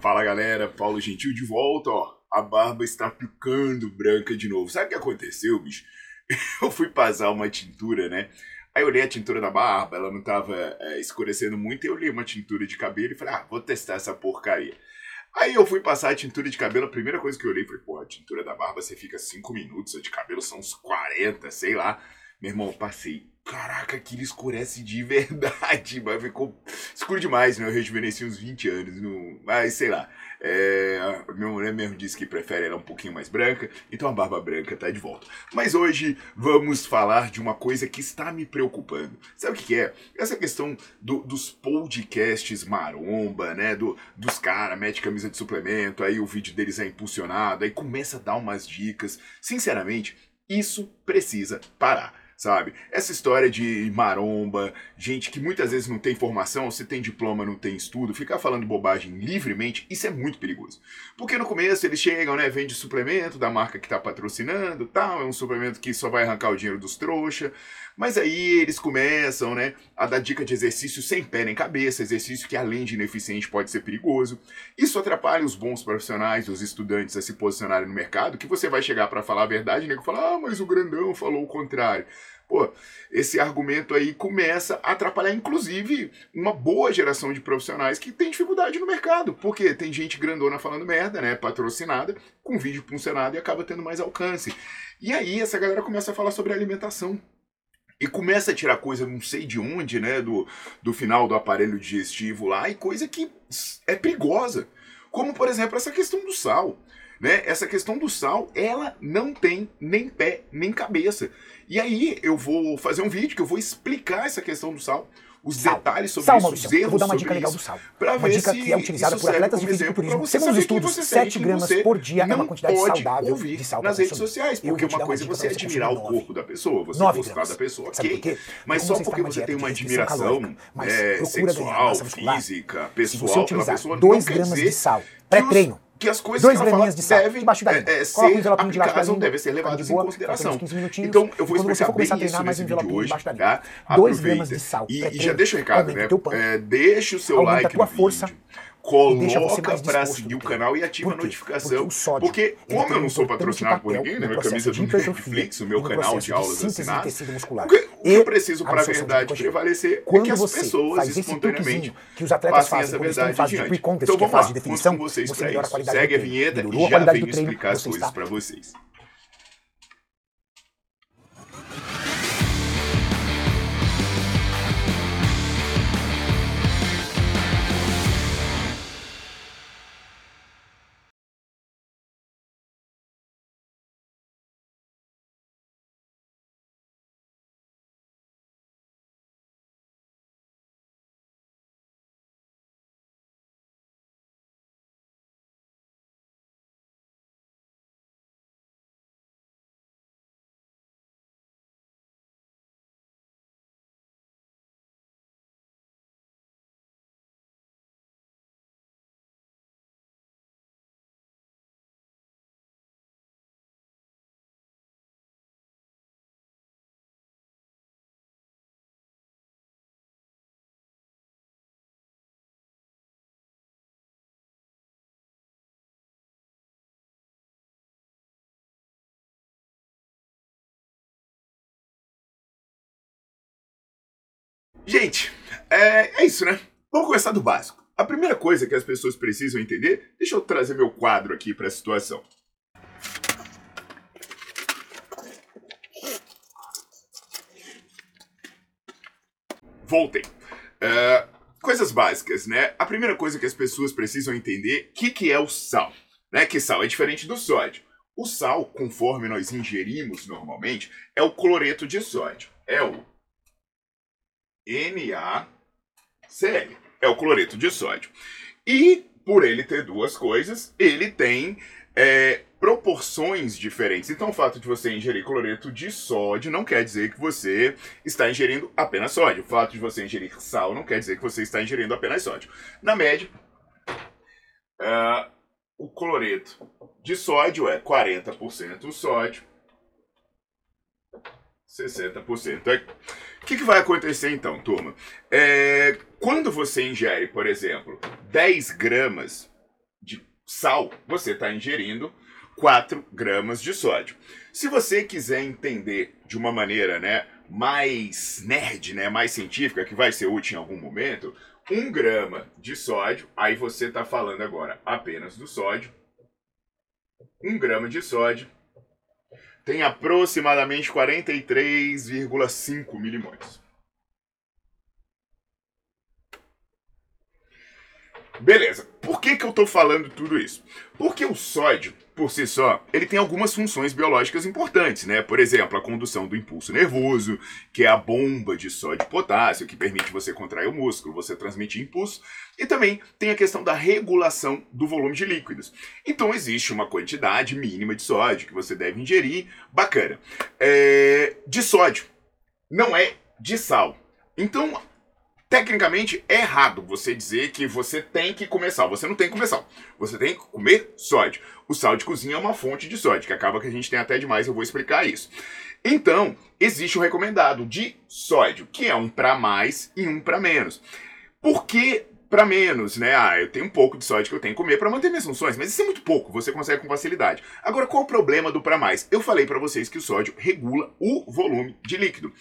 Fala galera, Paulo Gentil de volta, ó. A barba está ficando branca de novo. Sabe o que aconteceu, bicho? Eu fui passar uma tintura, né? Aí eu olhei a tintura da barba, ela não tava é, escurecendo muito, e eu olhei uma tintura de cabelo e falei, ah, vou testar essa porcaria. Aí eu fui passar a tintura de cabelo, a primeira coisa que eu olhei foi, pô, a tintura da barba você fica 5 minutos, a de cabelo são uns 40, sei lá. Meu irmão, passei. Caraca, aquilo escurece de verdade, mas ficou escuro demais, né? Eu rejuvenesci uns 20 anos, no... mas sei lá. É, minha mulher mesmo disse que prefere ela um pouquinho mais branca, então a barba branca tá de volta. Mas hoje vamos falar de uma coisa que está me preocupando. Sabe o que, que é? Essa questão do, dos podcasts maromba, né? Do, dos caras, mete camisa de suplemento, aí o vídeo deles é impulsionado, aí começa a dar umas dicas. Sinceramente, isso precisa parar sabe? Essa história de maromba, gente que muitas vezes não tem formação, se tem diploma, não tem estudo, ficar falando bobagem livremente, isso é muito perigoso. Porque no começo eles chegam, né, vende suplemento da marca que tá patrocinando, tal, é um suplemento que só vai arrancar o dinheiro dos trouxa, mas aí eles começam, né, a dar dica de exercício sem pé nem cabeça, exercício que além de ineficiente pode ser perigoso. Isso atrapalha os bons profissionais, os estudantes a se posicionarem no mercado, que você vai chegar para falar a verdade, né, que fala: "Ah, mas o grandão falou o contrário". Pô, esse argumento aí começa a atrapalhar, inclusive, uma boa geração de profissionais que tem dificuldade no mercado. Porque tem gente grandona falando merda, né? Patrocinada, com vídeo funcionado e acaba tendo mais alcance. E aí essa galera começa a falar sobre alimentação. E começa a tirar coisa não sei de onde, né? Do, do final do aparelho digestivo lá, e coisa que é perigosa. Como, por exemplo, essa questão do sal. Né? Essa questão do sal, ela não tem nem pé nem cabeça. E aí eu vou fazer um vídeo que eu vou explicar essa questão do sal, os sal. detalhes sobre sal, isso, Maurício, os erros eu vou dar uma dica legal do sal. Uma ver dica que é utilizada por atletas de fisiculturismo. Segundo os estudos, 7 gramas por dia é uma quantidade saudável de sal nas redes sociais, porque uma coisa é você admirar o corpo da pessoa, você gostar da pessoa, ok? Mas só porque você tem uma admiração é, sexual, física, pessoal pela pessoa, não quer dizer de sal pré-treino que as coisas Dois que ela fala de sal, devem é, é, ser aplicadas, não devem ser levadas em consideração. Então, eu vou explicar bem isso nesse vídeo de hoje, tá? Aproveita. E, e já deixa o recado, né? É, deixa o seu like no vídeo coloca para seguir o canal e ativa a notificação. Porque, porque como eu não sou patrocinado por ninguém, né? Minha camisa do Netflix, o meu canal de aulas assinadas, o que eu preciso para a verdade prevalecer é que as pessoas espontaneamente que os atletas passem essa verdade adiante. Então vamos lá, conto com vocês para isso. Segue a vinheta e já venho explicar as coisas para vocês. Gente, é, é isso, né? Vamos começar do básico. A primeira coisa que as pessoas precisam entender, deixa eu trazer meu quadro aqui para a situação. Voltem. Uh, coisas básicas, né? A primeira coisa que as pessoas precisam entender, o que, que é o sal? Né? Que sal é diferente do sódio. O sal, conforme nós ingerimos normalmente, é o cloreto de sódio. É o NaCl. É o cloreto de sódio. E, por ele ter duas coisas, ele tem é, proporções diferentes. Então, o fato de você ingerir cloreto de sódio não quer dizer que você está ingerindo apenas sódio. O fato de você ingerir sal não quer dizer que você está ingerindo apenas sódio. Na média, uh, o cloreto de sódio é 40% sódio, 60%. É, o que, que, vai acontecer então, turma? É, quando você ingere, por exemplo, 10 gramas de sal, você está ingerindo 4 gramas de sódio. Se você quiser entender de uma maneira né, mais nerd, né, mais científica, que vai ser útil em algum momento, 1 grama de sódio, aí você está falando agora apenas do sódio. 1 grama de sódio tem aproximadamente 43,5 milimóles. Beleza, que, que eu estou falando tudo isso? Porque o sódio por si só, ele tem algumas funções biológicas importantes, né? Por exemplo, a condução do impulso nervoso, que é a bomba de sódio e potássio, que permite você contrair o músculo, você transmitir impulso, e também tem a questão da regulação do volume de líquidos. Então existe uma quantidade mínima de sódio que você deve ingerir, bacana. É... De sódio, não é de sal. Então Tecnicamente é errado você dizer que você tem que comer sal. Você não tem que comer sal. Você tem que comer sódio. O sal de cozinha é uma fonte de sódio, que acaba que a gente tem até demais, eu vou explicar isso. Então, existe o recomendado de sódio, que é um para mais e um para menos. Por que para menos, né? Ah, eu tenho um pouco de sódio que eu tenho que comer para manter minhas funções, mas isso é muito pouco, você consegue com facilidade. Agora, qual o problema do para mais? Eu falei para vocês que o sódio regula o volume de líquido.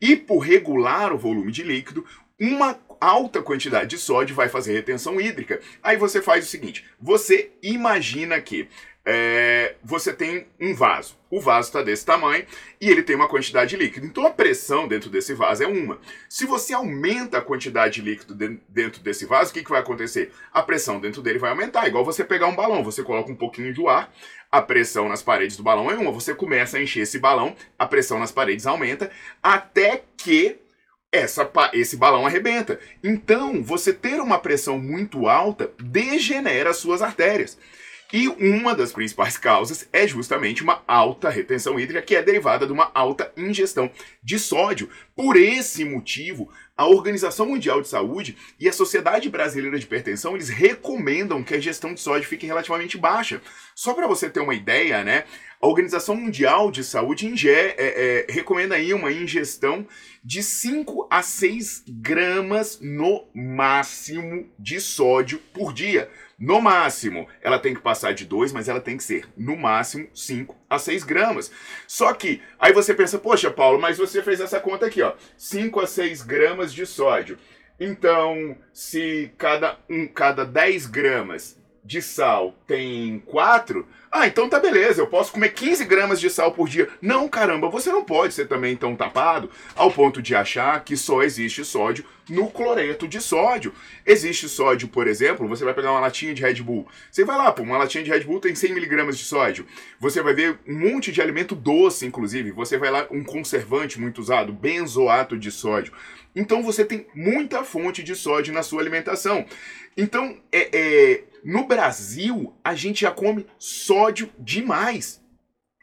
E por regular o volume de líquido, uma alta quantidade de sódio vai fazer retenção hídrica. Aí você faz o seguinte: você imagina que é, você tem um vaso. O vaso está desse tamanho e ele tem uma quantidade de líquido. Então a pressão dentro desse vaso é uma. Se você aumenta a quantidade de líquido dentro desse vaso, o que, que vai acontecer? A pressão dentro dele vai aumentar. Igual você pegar um balão, você coloca um pouquinho de ar, a pressão nas paredes do balão é uma. Você começa a encher esse balão, a pressão nas paredes aumenta, até que essa, esse balão arrebenta. Então, você ter uma pressão muito alta degenera suas artérias. E uma das principais causas é justamente uma alta retenção hídrica, que é derivada de uma alta ingestão de sódio. Por esse motivo, a Organização Mundial de Saúde e a Sociedade Brasileira de Hipertensão, eles recomendam que a ingestão de sódio fique relativamente baixa. Só para você ter uma ideia, né? A Organização Mundial de Saúde inge é, é, recomenda aí uma ingestão de 5 a 6 gramas no máximo de sódio por dia. No máximo, ela tem que passar de 2, mas ela tem que ser, no máximo, 5 a 6 gramas. Só que, aí você pensa, poxa, Paulo, mas você fez essa conta aqui, ó. 5 a 6 gramas de sódio. Então, se cada, um, cada 10 gramas de sal tem 4, ah, então tá beleza, eu posso comer 15 gramas de sal por dia. Não, caramba, você não pode ser também tão tapado ao ponto de achar que só existe sódio no cloreto de sódio. Existe sódio, por exemplo, você vai pegar uma latinha de Red Bull. Você vai lá, pô, uma latinha de Red Bull tem 100 miligramas de sódio. Você vai ver um monte de alimento doce, inclusive. Você vai lá, um conservante muito usado, benzoato de sódio. Então você tem muita fonte de sódio na sua alimentação. Então, é, é no Brasil, a gente já come sódio demais.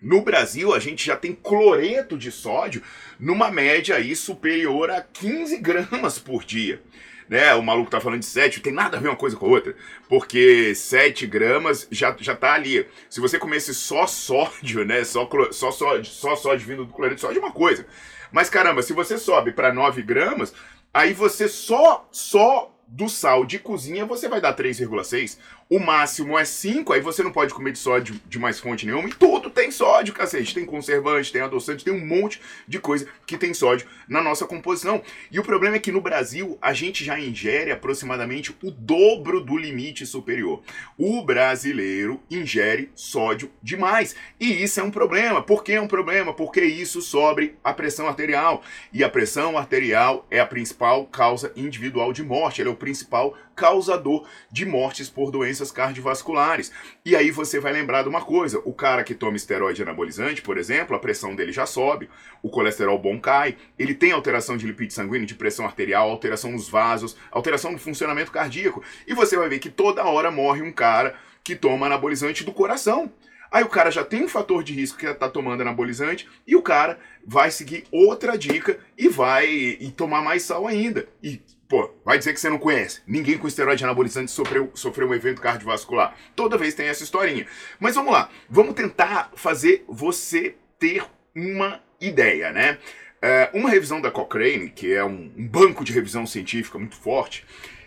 No Brasil, a gente já tem cloreto de sódio numa média aí superior a 15 gramas por dia. Né? O maluco tá falando de 7, tem nada a ver uma coisa com a outra. Porque 7 gramas já, já tá ali. Se você comesse só sódio, né? Só, só, sódio, só sódio vindo do cloreto de sódio é uma coisa. Mas caramba, se você sobe para 9 gramas, aí você só, só do sal de cozinha você vai dar 3,6. o máximo é 5, aí você não pode comer de sódio de mais fonte nenhuma. E tudo tem sódio, cacete. Tem conservante, tem adoçante, tem um monte de coisa que tem sódio na nossa composição. E o problema é que no Brasil a gente já ingere aproximadamente o dobro do limite superior. O brasileiro ingere sódio demais. E isso é um problema. Por que é um problema? Porque isso sobre a pressão arterial. E a pressão arterial é a principal causa individual de morte. Ela é o principal causador de mortes por doenças cardiovasculares. E aí você vai lembrar de uma coisa: o cara que toma esteroide anabolizante, por exemplo, a pressão dele já sobe, o colesterol bom cai, ele tem alteração de lipídio sanguíneo, de pressão arterial, alteração nos vasos, alteração no funcionamento cardíaco. E você vai ver que toda hora morre um cara que toma anabolizante do coração. Aí o cara já tem um fator de risco que está tomando anabolizante e o cara vai seguir outra dica e vai e tomar mais sal ainda. E Pô, vai dizer que você não conhece. Ninguém com esteroide anabolizante sofreu, sofreu um evento cardiovascular. Toda vez tem essa historinha. Mas vamos lá, vamos tentar fazer você ter uma ideia, né? É, uma revisão da Cochrane, que é um, um banco de revisão científica muito forte,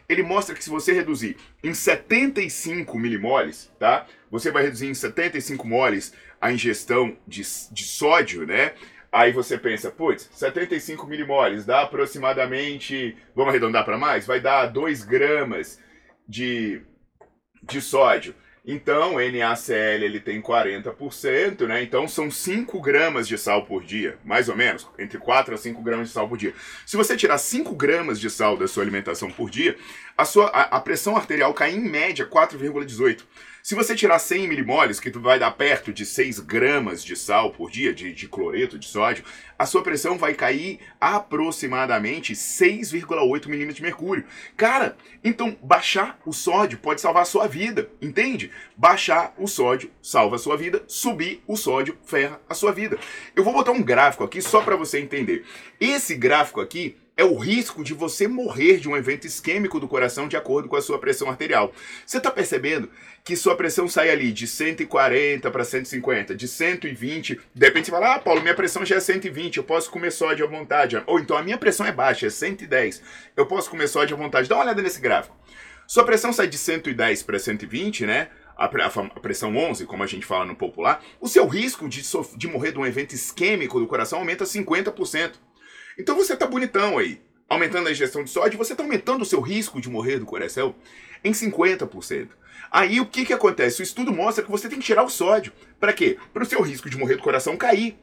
ele mostra que se você reduzir em 75 milimoles, tá? Você vai reduzir em 75 moles a ingestão de, de sódio, né? Aí você pensa, putz, 75 milimoles dá aproximadamente, vamos arredondar para mais? Vai dar 2 gramas de, de sódio. Então, NaCl ele tem 40%, né? Então são 5 gramas de sal por dia, mais ou menos, entre 4 a 5 gramas de sal por dia. Se você tirar 5 gramas de sal da sua alimentação por dia, a, sua, a, a pressão arterial cai em média 4,18. Se você tirar 100 milimoles, que vai dar perto de 6 gramas de sal por dia, de, de cloreto de sódio, a sua pressão vai cair aproximadamente 6,8 milímetros de mercúrio. Cara, então baixar o sódio pode salvar a sua vida, entende? Baixar o sódio salva a sua vida, subir o sódio ferra a sua vida. Eu vou botar um gráfico aqui só para você entender. Esse gráfico aqui é o risco de você morrer de um evento isquêmico do coração de acordo com a sua pressão arterial. Você está percebendo que sua pressão sai ali de 140 para 150, de 120, de repente você fala, ah, Paulo, minha pressão já é 120, eu posso comer sódio à vontade. Ou então a minha pressão é baixa, é 110, eu posso comer sódio à vontade. Dá uma olhada nesse gráfico. Sua pressão sai de 110 para 120, né? A, pressão 11, como a gente fala no popular, o seu risco de, de morrer de um evento isquêmico do coração aumenta 50%. Então você tá bonitão aí, aumentando a ingestão de sódio, você tá aumentando o seu risco de morrer do coração em 50%. Aí o que que acontece? O estudo mostra que você tem que tirar o sódio. Para quê? Para o seu risco de morrer do coração cair.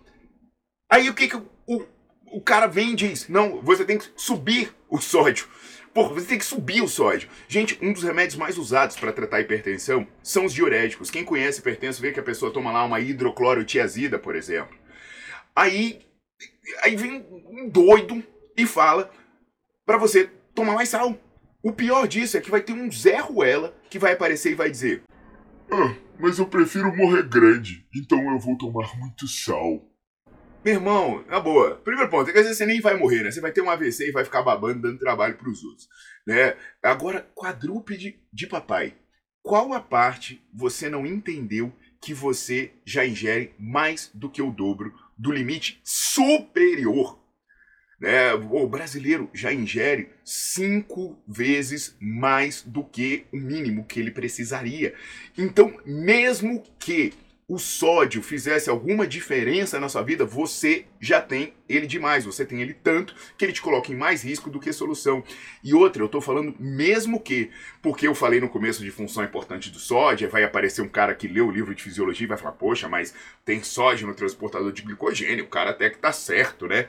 Aí o que que o, o cara vem e diz? Não, você tem que subir o sódio. Porra, você tem que subir o sódio. Gente, um dos remédios mais usados para tratar hipertensão são os diuréticos. Quem conhece hipertensão vê que a pessoa toma lá uma hidroclorotiazida, por exemplo. Aí Aí vem um doido e fala para você tomar mais sal. O pior disso é que vai ter um Zé Ruela que vai aparecer e vai dizer: Ah, mas eu prefiro morrer grande, então eu vou tomar muito sal. Meu irmão, na boa. Primeiro ponto, é que às vezes você nem vai morrer, né? Você vai ter um AVC e vai ficar babando, dando trabalho pros outros, né? Agora, quadrúpede de papai. Qual a parte você não entendeu que você já ingere mais do que o dobro do limite superior. Né? O brasileiro já ingere cinco vezes mais do que o mínimo que ele precisaria. Então, mesmo que o sódio fizesse alguma diferença na sua vida, você já tem ele demais. Você tem ele tanto que ele te coloca em mais risco do que solução. E outra, eu estou falando mesmo que, porque eu falei no começo de função importante do sódio, vai aparecer um cara que lê o livro de fisiologia e vai falar: Poxa, mas tem sódio no transportador de glicogênio, o cara até que tá certo, né?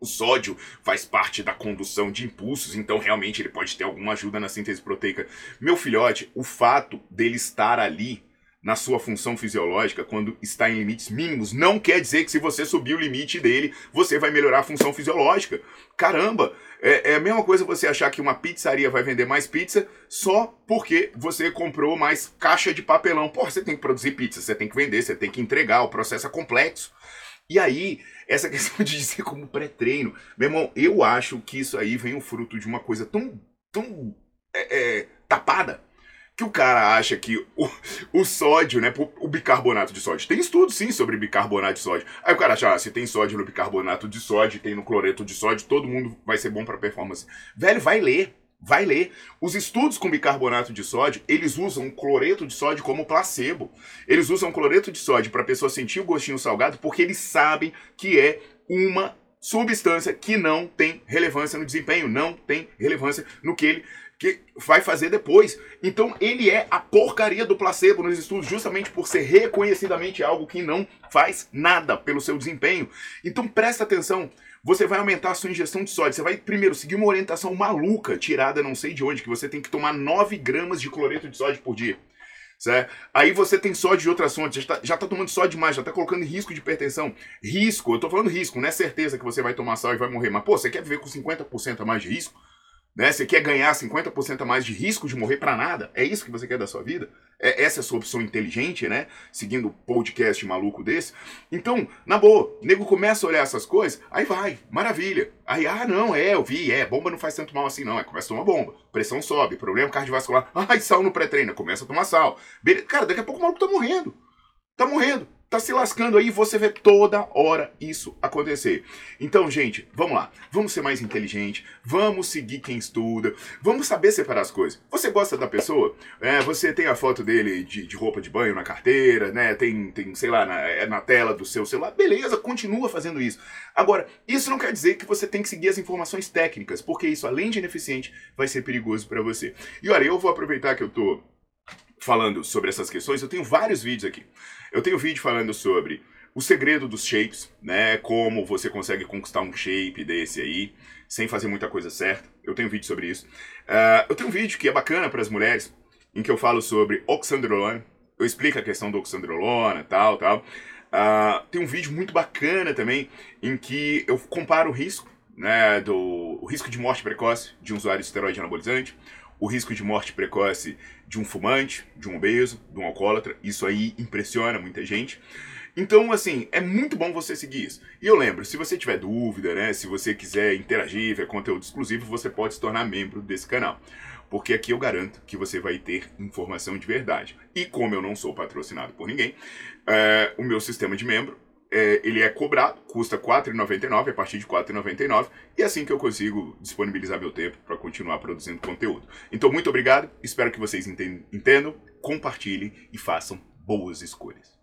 O sódio faz parte da condução de impulsos, então realmente ele pode ter alguma ajuda na síntese proteica. Meu filhote, o fato dele estar ali na sua função fisiológica quando está em limites mínimos, não quer dizer que se você subir o limite dele, você vai melhorar a função fisiológica. Caramba, é, é, a mesma coisa você achar que uma pizzaria vai vender mais pizza só porque você comprou mais caixa de papelão. Pô, você tem que produzir pizza, você tem que vender, você tem que entregar, o processo é complexo. E aí, essa questão de dizer como pré-treino, meu irmão, eu acho que isso aí vem o fruto de uma coisa tão, tão é, é, tapada que o cara acha que o, o sódio, né, o bicarbonato de sódio, tem estudo sim sobre bicarbonato de sódio. Aí o cara acha, ah, se tem sódio no bicarbonato de sódio, tem no cloreto de sódio, todo mundo vai ser bom para performance. Velho, vai ler. Vai ler. Os estudos com bicarbonato de sódio, eles usam cloreto de sódio como placebo. Eles usam cloreto de sódio para a pessoa sentir o gostinho salgado porque eles sabem que é uma substância que não tem relevância no desempenho, não tem relevância no que ele que vai fazer depois. Então ele é a porcaria do placebo nos estudos, justamente por ser reconhecidamente algo que não faz nada pelo seu desempenho. Então presta atenção. Você vai aumentar a sua ingestão de sódio. Você vai primeiro seguir uma orientação maluca, tirada não sei de onde, que você tem que tomar 9 gramas de cloreto de sódio por dia. Certo? Aí você tem sódio de outras fontes, já está tá tomando sódio demais, já está colocando em risco de hipertensão. Risco, eu estou falando risco, não é certeza que você vai tomar sal e vai morrer. Mas, pô, você quer viver com 50% a mais de risco? Né? Você quer ganhar 50% a mais de risco de morrer para nada? É isso que você quer da sua vida? É, essa é a sua opção inteligente, né? Seguindo o podcast maluco desse. Então, na boa, nego começa a olhar essas coisas, aí vai, maravilha. Aí, ah, não, é, eu vi, é, bomba não faz tanto mal assim, não. É, começa a tomar bomba, pressão sobe, problema cardiovascular. Ai, sal no pré-treino, começa a tomar sal. Beleza. Cara, daqui a pouco o maluco tá morrendo. Tá morrendo tá se lascando aí, você vê toda hora isso acontecer. Então, gente, vamos lá. Vamos ser mais inteligente, vamos seguir quem estuda, vamos saber separar as coisas. Você gosta da pessoa? É, você tem a foto dele de, de, roupa de banho na carteira, né? Tem, tem sei lá, na, é na tela do seu celular. Beleza, continua fazendo isso. Agora, isso não quer dizer que você tem que seguir as informações técnicas, porque isso, além de ineficiente, vai ser perigoso para você. E olha, eu vou aproveitar que eu tô falando sobre essas questões, eu tenho vários vídeos aqui. Eu tenho vídeo falando sobre o segredo dos shapes, né? Como você consegue conquistar um shape desse aí, sem fazer muita coisa certa. Eu tenho vídeo sobre isso. Uh, eu tenho um vídeo que é bacana para as mulheres, em que eu falo sobre oxandrolona. Eu explico a questão do oxandrolona, tal, tal. Uh, tem um vídeo muito bacana também, em que eu comparo o risco, né, do o risco de morte precoce de um usuário de esteroide anabolizante, o risco de morte precoce de um fumante, de um obeso, de um alcoólatra. Isso aí impressiona muita gente. Então, assim, é muito bom você seguir isso. E eu lembro, se você tiver dúvida, né, se você quiser interagir, ver conteúdo exclusivo, você pode se tornar membro desse canal. Porque aqui eu garanto que você vai ter informação de verdade. E como eu não sou patrocinado por ninguém, é, o meu sistema de membro é, ele é cobrado, custa R$ 4,99, a partir de R$ 4,99, e é assim que eu consigo disponibilizar meu tempo para continuar produzindo conteúdo. Então, muito obrigado, espero que vocês entendam, compartilhem e façam boas escolhas.